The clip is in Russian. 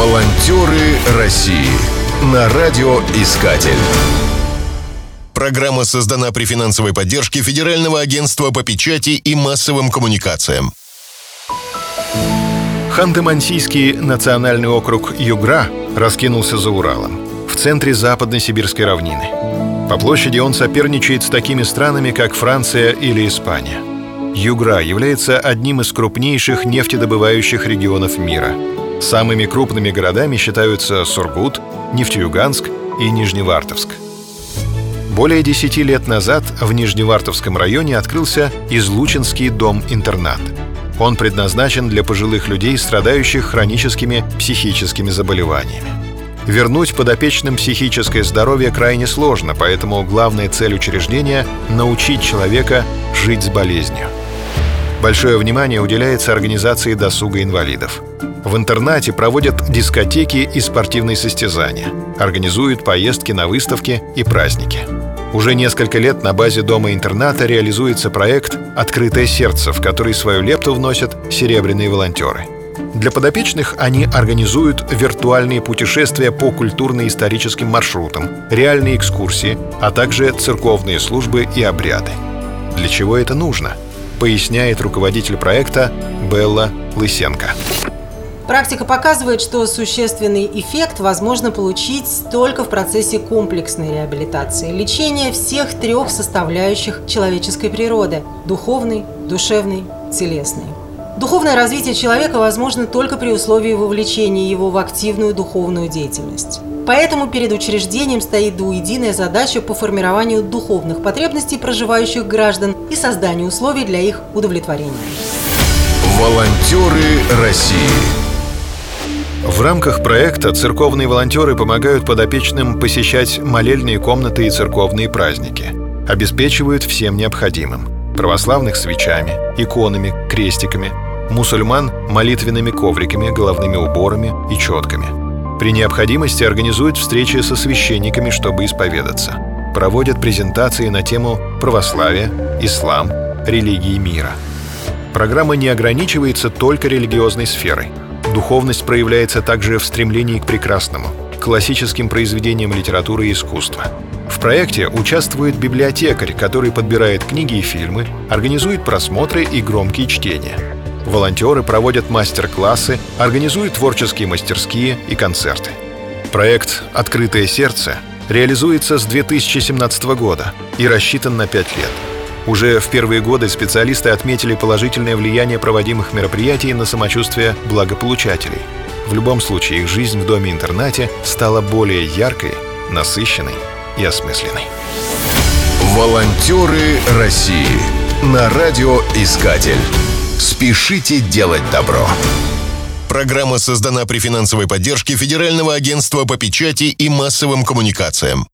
Волонтеры России на радиоискатель. Программа создана при финансовой поддержке Федерального агентства по печати и массовым коммуникациям. Ханты-Мансийский национальный округ Югра раскинулся за Уралом, в центре западной сибирской равнины. По площади он соперничает с такими странами, как Франция или Испания. Югра является одним из крупнейших нефтедобывающих регионов мира – Самыми крупными городами считаются Сургут, Нефтеюганск и Нижневартовск. Более десяти лет назад в Нижневартовском районе открылся Излучинский дом-интернат. Он предназначен для пожилых людей, страдающих хроническими психическими заболеваниями. Вернуть подопечным психическое здоровье крайне сложно, поэтому главная цель учреждения — научить человека жить с болезнью. Большое внимание уделяется организации досуга инвалидов. В интернате проводят дискотеки и спортивные состязания, организуют поездки на выставки и праздники. Уже несколько лет на базе дома-интерната реализуется проект «Открытое сердце», в который свою лепту вносят серебряные волонтеры. Для подопечных они организуют виртуальные путешествия по культурно-историческим маршрутам, реальные экскурсии, а также церковные службы и обряды. Для чего это нужно? Поясняет руководитель проекта Белла Лысенко. Практика показывает, что существенный эффект возможно получить только в процессе комплексной реабилитации, лечения всех трех составляющих человеческой природы – духовной, душевной, телесной. Духовное развитие человека возможно только при условии вовлечения его в активную духовную деятельность. Поэтому перед учреждением стоит двуединая задача по формированию духовных потребностей проживающих граждан и созданию условий для их удовлетворения. Волонтеры России в рамках проекта церковные волонтеры помогают подопечным посещать молельные комнаты и церковные праздники. Обеспечивают всем необходимым. Православных свечами, иконами, крестиками, мусульман – молитвенными ковриками, головными уборами и четками. При необходимости организуют встречи со священниками, чтобы исповедаться. Проводят презентации на тему православия, ислам, религии мира. Программа не ограничивается только религиозной сферой – Духовность проявляется также в стремлении к прекрасному, классическим произведениям литературы и искусства. В проекте участвует библиотекарь, который подбирает книги и фильмы, организует просмотры и громкие чтения. Волонтеры проводят мастер-классы, организуют творческие мастерские и концерты. Проект «Открытое сердце» реализуется с 2017 года и рассчитан на 5 лет – уже в первые годы специалисты отметили положительное влияние проводимых мероприятий на самочувствие благополучателей. В любом случае, их жизнь в доме-интернате стала более яркой, насыщенной и осмысленной. Волонтеры России на радиоискатель. Спешите делать добро. Программа создана при финансовой поддержке Федерального агентства по печати и массовым коммуникациям.